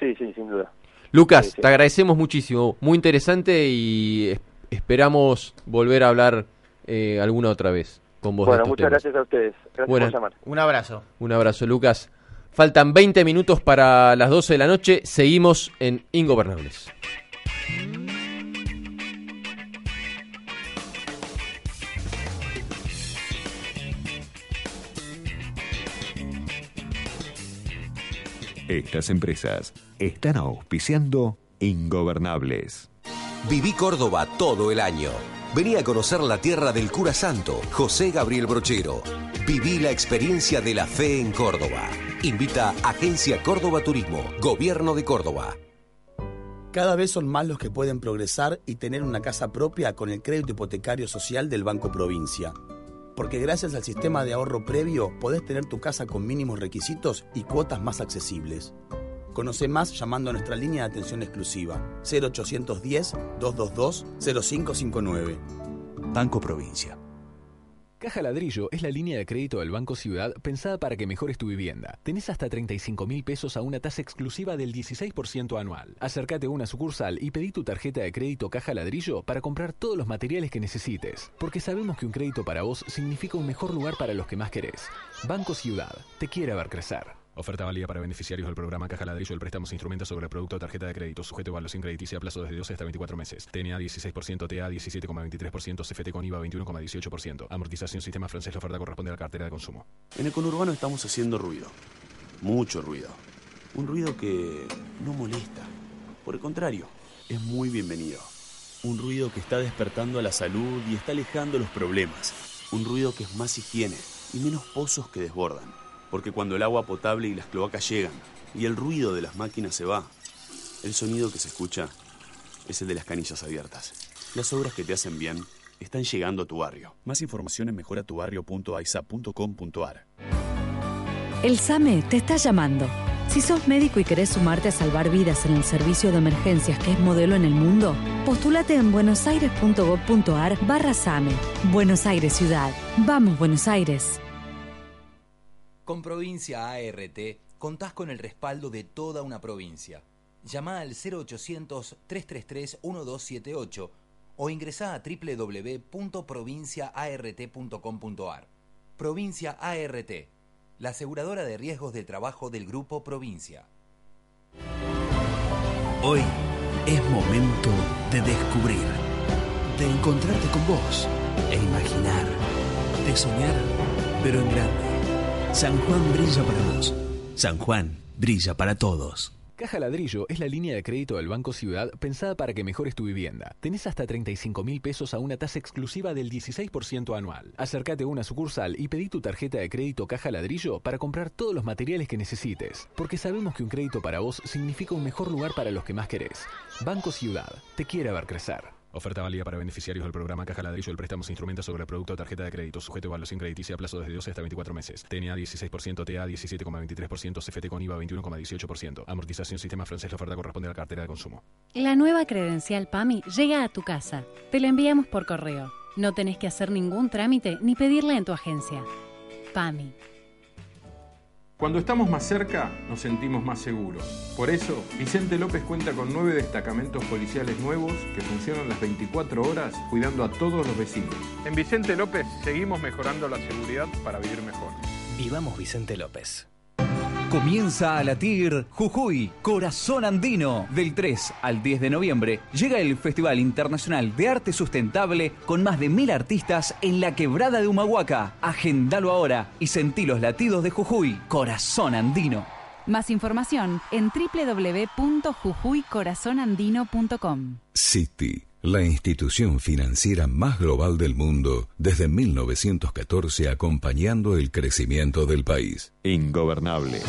Sí, sí, sin duda. Lucas, Sí, sí. te agradecemos muchísimo, muy interesante y esperamos volver a hablar eh, alguna otra vez con vos. Bueno, muchas temas. gracias a ustedes. Gracias Bueno. por llamar. Un abrazo. Un abrazo, Lucas. Faltan 20 minutos para las 12 de la noche. Seguimos en Ingobernables. Estas empresas están auspiciando Ingobernables. Viví Córdoba todo el año. Vení a conocer la tierra del cura santo, José Gabriel Brochero. Viví la experiencia de la fe en Córdoba. Invita Agencia Córdoba Turismo, Gobierno de Córdoba. Cada vez son más los que pueden progresar y tener una casa propia con el crédito hipotecario social del Banco Provincia. Porque gracias al sistema de ahorro previo podés tener tu casa con mínimos requisitos y cuotas más accesibles. Conoce más llamando a nuestra línea de atención exclusiva 0810-222-0559. Banco Provincia. Caja Ladrillo es la línea de crédito del Banco Ciudad pensada para que mejores tu vivienda. Tenés hasta 35 mil pesos a una tasa exclusiva del 16% anual. Acércate a una sucursal y pedí tu tarjeta de crédito Caja Ladrillo para comprar todos los materiales que necesites. Porque sabemos que un crédito para vos significa un mejor lugar para los que más querés. Banco Ciudad, te quiere ver crecer. Oferta válida para beneficiarios del programa Caja Ladrillo. El préstamo se instrumenta sobre el producto o tarjeta de crédito, sujeto a evaluación crediticia a plazo desde 12 hasta 24 meses. TNA 16%, TA 17,23%, CFT con IVA 21,18%. Amortización sistema francés. La oferta corresponde a la cartera de consumo. En el conurbano estamos haciendo ruido. Mucho ruido. Un ruido que no molesta. Por el contrario, es muy bienvenido. Un ruido que está despertando a la salud y está alejando los problemas. Un ruido que es más higiene y menos pozos que desbordan. Porque cuando el agua potable y las cloacas llegan y el ruido de las máquinas se va, el sonido que se escucha es el de las canillas abiertas. Las obras que te hacen bien están llegando a tu barrio. Más información en mejoratubarrio.aisa.com.ar. El SAME te está llamando. Si sos médico y querés sumarte a salvar vidas en el servicio de emergencias que es modelo en el mundo, postulate en buenosaires.gov.ar barra SAME. Buenos Aires Ciudad. Vamos, Buenos Aires. Con Provincia ART contás con el respaldo de toda una provincia. Llama al 0800-333-1278 o ingresá a www.provinciaart.com.ar. Provincia ART, la aseguradora de riesgos del trabajo del Grupo Provincia. Hoy es momento de descubrir, de encontrarte con vos e imaginar, de soñar, pero en grande. San Juan brilla para vos. San Juan brilla para todos. Caja Ladrillo es la línea de crédito del Banco Ciudad pensada para que mejores tu vivienda. Tenés hasta 35 mil pesos a una tasa exclusiva del 16% anual. Acércate a una sucursal y pedí tu tarjeta de crédito Caja Ladrillo para comprar todos los materiales que necesites. Porque sabemos que un crédito para vos significa un mejor lugar para los que más querés. Banco Ciudad, te quiere ver crecer. Oferta válida para beneficiarios del programa Caja Ladrillo del préstamo instrumentos sobre producto o tarjeta de crédito sujeto a evaluación crediticia a plazo desde 12 hasta 24 meses. TNA 16%, TA 17,23%, CFT con IVA 21,18%. Amortización sistema francés. La oferta corresponde a la cartera de consumo. La nueva credencial PAMI llega a tu casa. Te la enviamos por correo. No tenés que hacer ningún trámite ni pedirla en tu agencia. PAMI. Cuando estamos más cerca, nos sentimos más seguros. Por eso, Vicente López cuenta con nueve destacamentos policiales nuevos que funcionan las 24 horas cuidando a todos los vecinos. En Vicente López seguimos mejorando la seguridad para vivir mejor. Vivamos Vicente López. Comienza a latir Jujuy, Corazón Andino. Del 3 al 10 de noviembre llega el Festival Internacional de Arte Sustentable con más de mil artistas en la quebrada de Humahuaca. Agendalo ahora y sentí los latidos de Jujuy, Corazón Andino. Más información en www.jujuycorazonandino.com. Citi, la institución financiera más global del mundo desde 1914 acompañando el crecimiento del país. Ingobernable.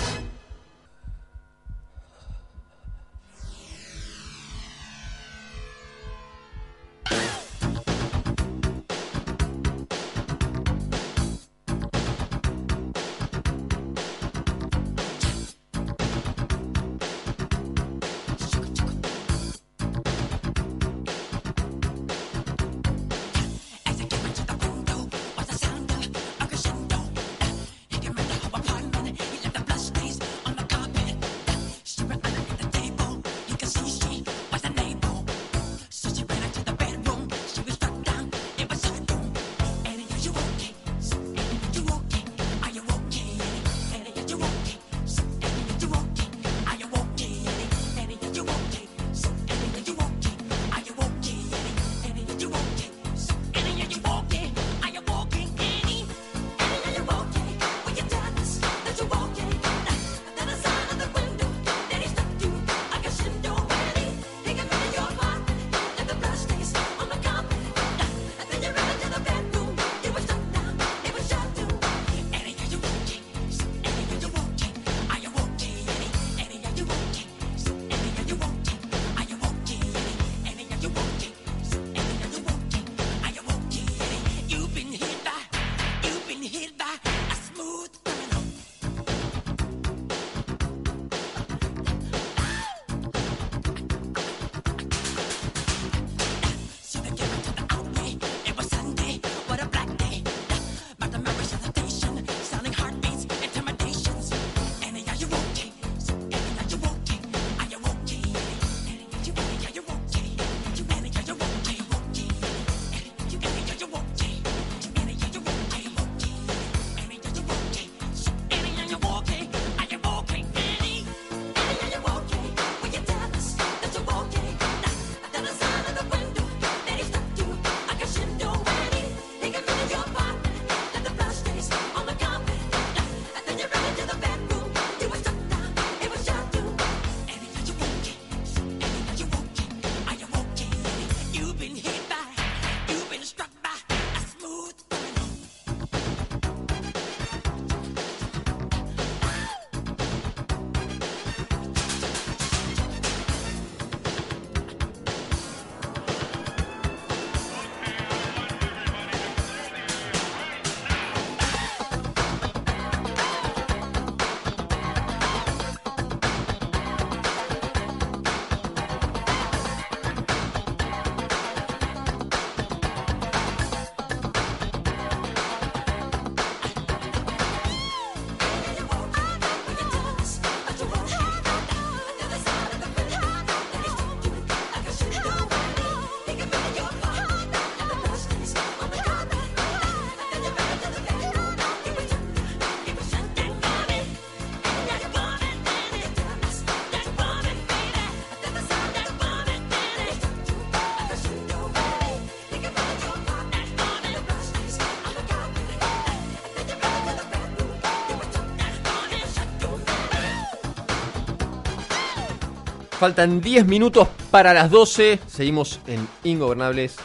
Faltan 10 minutos para las 12. Seguimos en Ingobernables.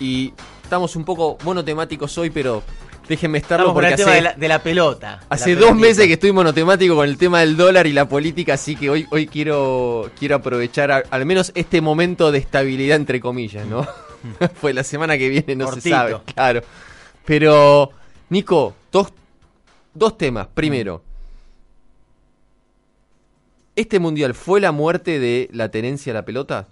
Y estamos un poco monotemáticos hoy, pero déjenme estarlo Estamos porque el tema hace, de la, de la pelota. hace la dos meses que estoy monotemático con el tema del dólar y la política, así que hoy, hoy quiero, quiero aprovechar a- al menos este momento de estabilidad, entre comillas, ¿no? Fue la semana que viene, no se sabe, claro. Pero, Nico, dos, dos temas. Primero, ¿este mundial fue la muerte de la tenencia de la pelota?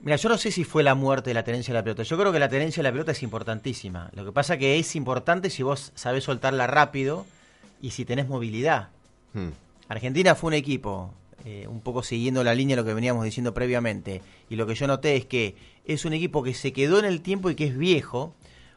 Mira, yo no sé si fue la muerte de la tenencia de la pelota. Yo creo que la tenencia de la pelota es importantísima. Lo que pasa que es importante si vos sabés soltarla rápido y si tenés movilidad. Hmm. Argentina fue un equipo, eh, un poco siguiendo la línea de lo que veníamos diciendo previamente. Y lo que yo noté es que es un equipo que se quedó en el tiempo y que es viejo,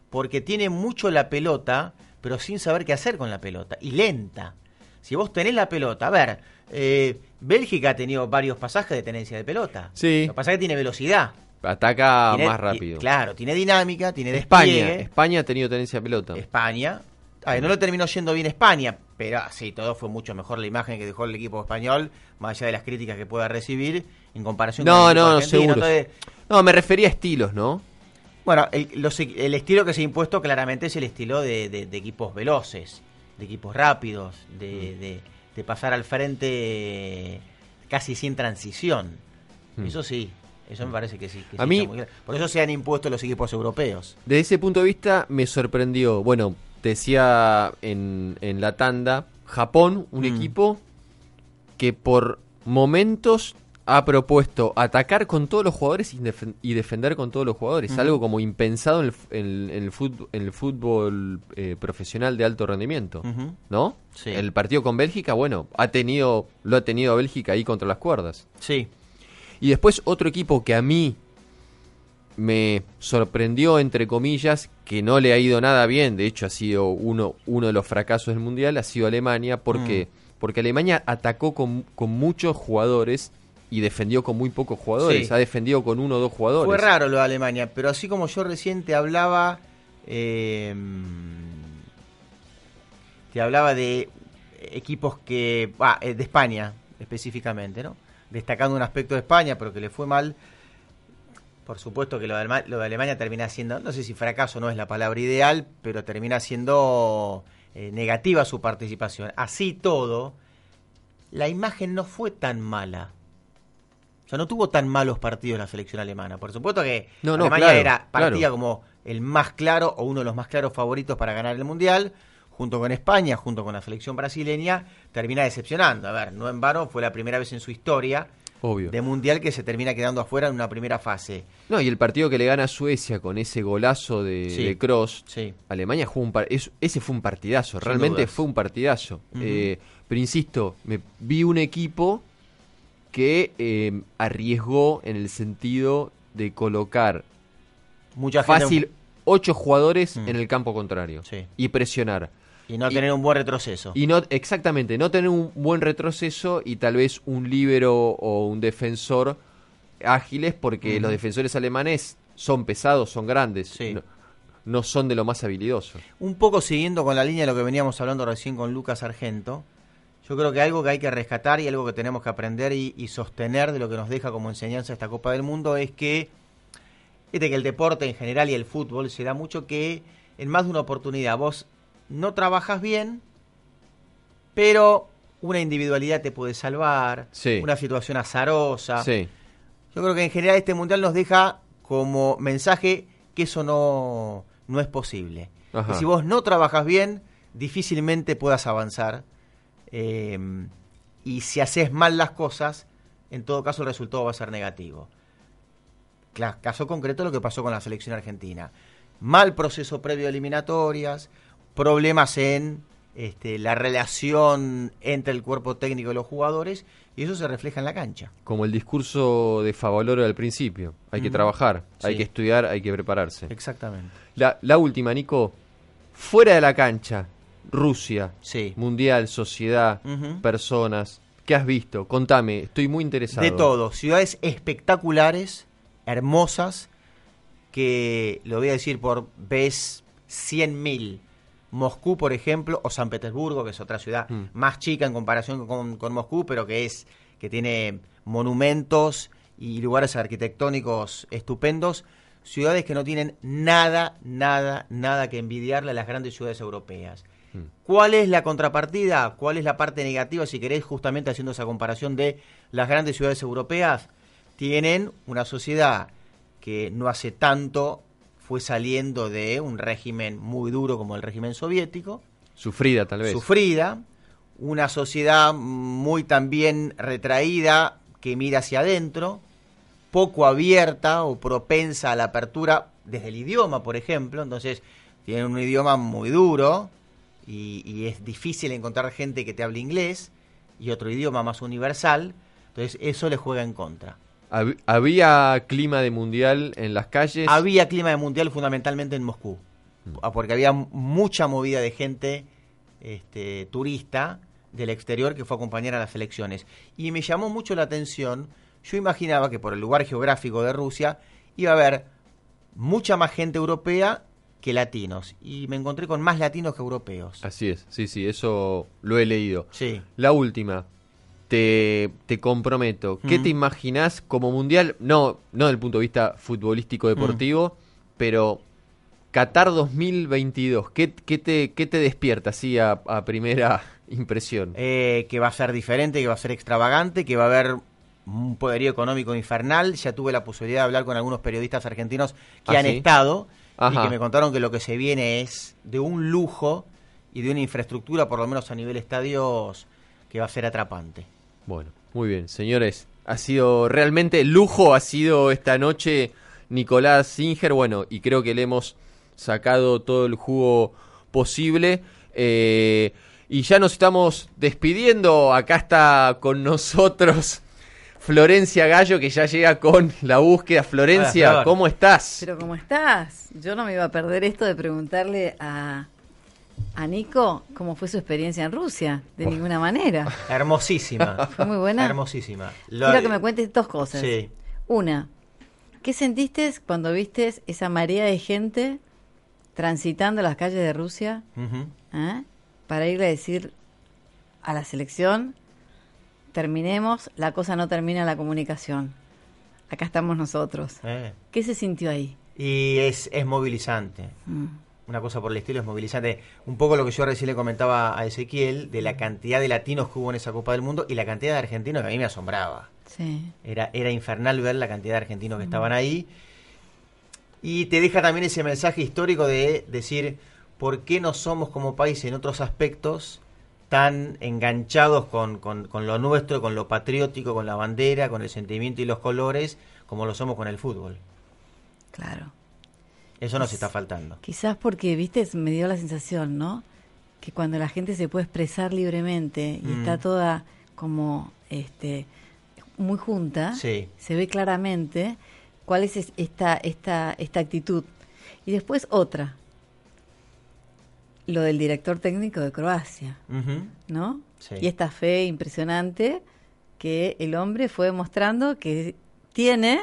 porque tiene mucho la pelota, pero sin saber qué hacer con la pelota. Y lenta. Si vos tenés la pelota, a ver, eh, Bélgica ha tenido varios pasajes de tenencia de pelota. Sí. Lo que pasa es que tiene velocidad. Ataca Tiene- más rápido. Claro, tiene dinámica, tiene España, despliegue. España ha tenido tenencia de pelota. España. A ver, no le terminó yendo bien España, pero ah, sí, todo fue mucho mejor la imagen que dejó el equipo español, más allá de las críticas que pueda recibir en comparación No, con el no, no, seguro. Entonces, No, me refería a estilos, ¿no? bueno, el, los el estilo que se ha impuesto claramente es el estilo de, de- de equipos veloces, de equipos rápidos, de, Mm. de- de pasar al frente casi sin transición. Mm. Eso sí, eso me parece que sí. que A sí mí- muy. Por eso se han impuesto los equipos europeos. Desde ese punto de vista me sorprendió. Bueno, te decía en, en la tanda, Japón, un Mm. equipo que por momentos ha propuesto atacar con todos los jugadores y, defen- y defender con todos los jugadores. Algo como impensado en el, f- en- en el fútbol, en el fútbol eh, profesional de alto rendimiento. ¿No? Sí. El partido con Bélgica, bueno, ha tenido, lo ha tenido a Bélgica ahí contra las cuerdas. Sí. Y después otro equipo que a mí me sorprendió, entre comillas, que no le ha ido nada bien, de hecho ha sido uno, uno de los fracasos del Mundial, ha sido Alemania, porque, porque Alemania atacó con, con muchos jugadores y defendió con muy pocos jugadores, Sí. ha defendido con uno o dos jugadores. Fue raro lo de Alemania, pero así como yo recién te hablaba, eh, te hablaba de equipos que, ah, eh, de España específicamente, ¿no? Destacando un aspecto de España, pero que le fue mal. Por supuesto que lo de, Alema- lo de Alemania termina siendo, no sé si fracaso no es la palabra ideal, pero termina siendo eh, negativa su participación. Así todo, la imagen no fue tan mala. O sea, no tuvo tan malos partidos la selección alemana. Por supuesto que No, no, Alemania claro, era partida claro. como el más claro o uno de los más claros favoritos para ganar el Mundial, junto con España, junto con la selección brasileña, termina decepcionando. A ver, no en vano fue la primera vez en su historia Obvio. de Mundial que se termina quedando afuera en una primera fase. No, y el partido que le gana a Suecia con ese golazo de, Sí. de Cross, Sí. Alemania jugó un par- es- ese fue un partidazo, Sin realmente dudas. fue un partidazo. Eh, pero insisto, me vi un equipo que eh, arriesgó en el sentido de colocar Mucha gente- fácil ocho jugadores Mm. en el campo contrario Sí. y presionar. Y no tener un buen retroceso. Y no, exactamente, no tener un buen retroceso y tal vez un líbero o un defensor ágiles, porque Ujú. los defensores alemanes son pesados, son grandes, no, no son de lo más habilidosos. Un poco siguiendo con la línea de lo que veníamos hablando recién con Lucas Argento, yo creo que algo que hay que rescatar y algo que tenemos que aprender y, y sostener de lo que nos deja como enseñanza esta Copa del Mundo es que, viste que el deporte en general y el fútbol se da mucho que en más de una oportunidad vos no trabajas bien, pero una individualidad te puede salvar, Sí. una situación azarosa. Sí. Yo creo que en general este mundial nos deja como mensaje que eso no, no es posible. Ajá. Si vos no trabajas bien, difícilmente puedas avanzar. Eh, y si haces mal las cosas, en todo caso el resultado va a ser negativo. Caso concreto lo que pasó con la selección argentina. Mal proceso previo a eliminatorias, problemas en este, la relación entre el cuerpo técnico y los jugadores, y eso se refleja en la cancha. Como el discurso de Favaloro al principio, hay que trabajar, hay que estudiar, hay que prepararse. Exactamente. La, la última, Nico, fuera de la cancha, Rusia, Sí. Mundial, sociedad, personas, ¿qué has visto? Contame, estoy muy interesado. De todo, ciudades espectaculares, hermosas, que lo voy a decir por vez 100.000. Moscú, por ejemplo, o San Petersburgo, que es otra ciudad Mm. más chica en comparación con, con Moscú, pero que es que tiene monumentos y lugares arquitectónicos estupendos, ciudades que no tienen nada, nada, nada que envidiarle a las grandes ciudades europeas. ¿Cuál es la contrapartida? ¿Cuál es la parte negativa, si queréis, justamente haciendo esa comparación de las grandes ciudades europeas? Tienen una sociedad que no hace tanto fue saliendo de un régimen muy duro como el régimen soviético, Sufrida, tal vez. sufrida, una sociedad muy también retraída que mira hacia adentro, poco abierta o propensa a la apertura desde el idioma, por ejemplo, entonces tienen un idioma muy duro y, y es difícil encontrar gente que te hable inglés y otro idioma más universal, entonces eso le juega en contra. Hab- ¿Había clima de mundial en las calles? Había clima de mundial fundamentalmente en Moscú, ah, porque había mucha movida de gente este, turista del exterior que fue a acompañar a las elecciones. Y me llamó mucho la atención, yo imaginaba que por el lugar geográfico de Rusia iba a haber mucha más gente europea que latinos, y me encontré con más latinos que europeos. Así es, sí, sí, eso lo he leído. Sí. La última, te, te comprometo, ¿qué Mm. te imaginás como mundial? No, no desde el punto de vista futbolístico deportivo, pero Qatar 2022, ¿qué, qué te, qué te despierta así a, a primera impresión? eh, que va a ser diferente, que va a ser extravagante, que va a haber un poderío económico infernal. Ya tuve la posibilidad de hablar con algunos periodistas argentinos que ¿Ah, han sí? estado y que me contaron que lo que se viene es de un lujo y de una infraestructura, por lo menos a nivel estadios, que va a ser atrapante. Bueno, muy bien, señores. Ha sido realmente lujo, ha sido esta noche Nicolás Singer, bueno, y creo que le hemos sacado todo el jugo posible. Eh, y ya nos estamos despidiendo. Acá está con nosotros Florencia Gallo, que ya llega con la búsqueda. Florencia, Flor. ¿cómo estás? Pero ¿cómo estás? Yo no me iba a perder esto de preguntarle a, a Nico cómo fue su experiencia en Rusia. De ninguna manera. Hermosísima. Fue muy buena. Hermosísima. Quiero que me cuentes dos cosas. Sí. Una, ¿qué sentiste cuando viste esa marea de gente transitando las calles de Rusia. ¿eh? para irle a decir a la selección, terminemos, la cosa no termina la comunicación. Acá estamos nosotros. Eh. ¿Qué se sintió ahí? Y es, es movilizante. Mm. Una cosa por el estilo es movilizante. Un poco lo que yo recién le comentaba a Ezequiel de la cantidad de latinos que hubo en esa Copa del Mundo y la cantidad de argentinos que a mí me asombraba. Sí. Era, era infernal ver la cantidad de argentinos que estaban ahí. Y te deja también ese mensaje histórico de decir por qué no somos como país en otros aspectos tan enganchados con, con- con lo nuestro, con lo patriótico, con la bandera, con el sentimiento y los colores, como lo somos con el fútbol. Claro. Eso nos está faltando. Quizás porque, viste, me dio la sensación, ¿no? Que cuando la gente se puede expresar libremente y Mm. está toda como este muy junta, Sí. se ve claramente cuál es es- esta, esta, esta actitud. Y después otra, lo del director técnico de Croacia. ¿no? Sí. Y esta fe impresionante que el hombre fue mostrando que tiene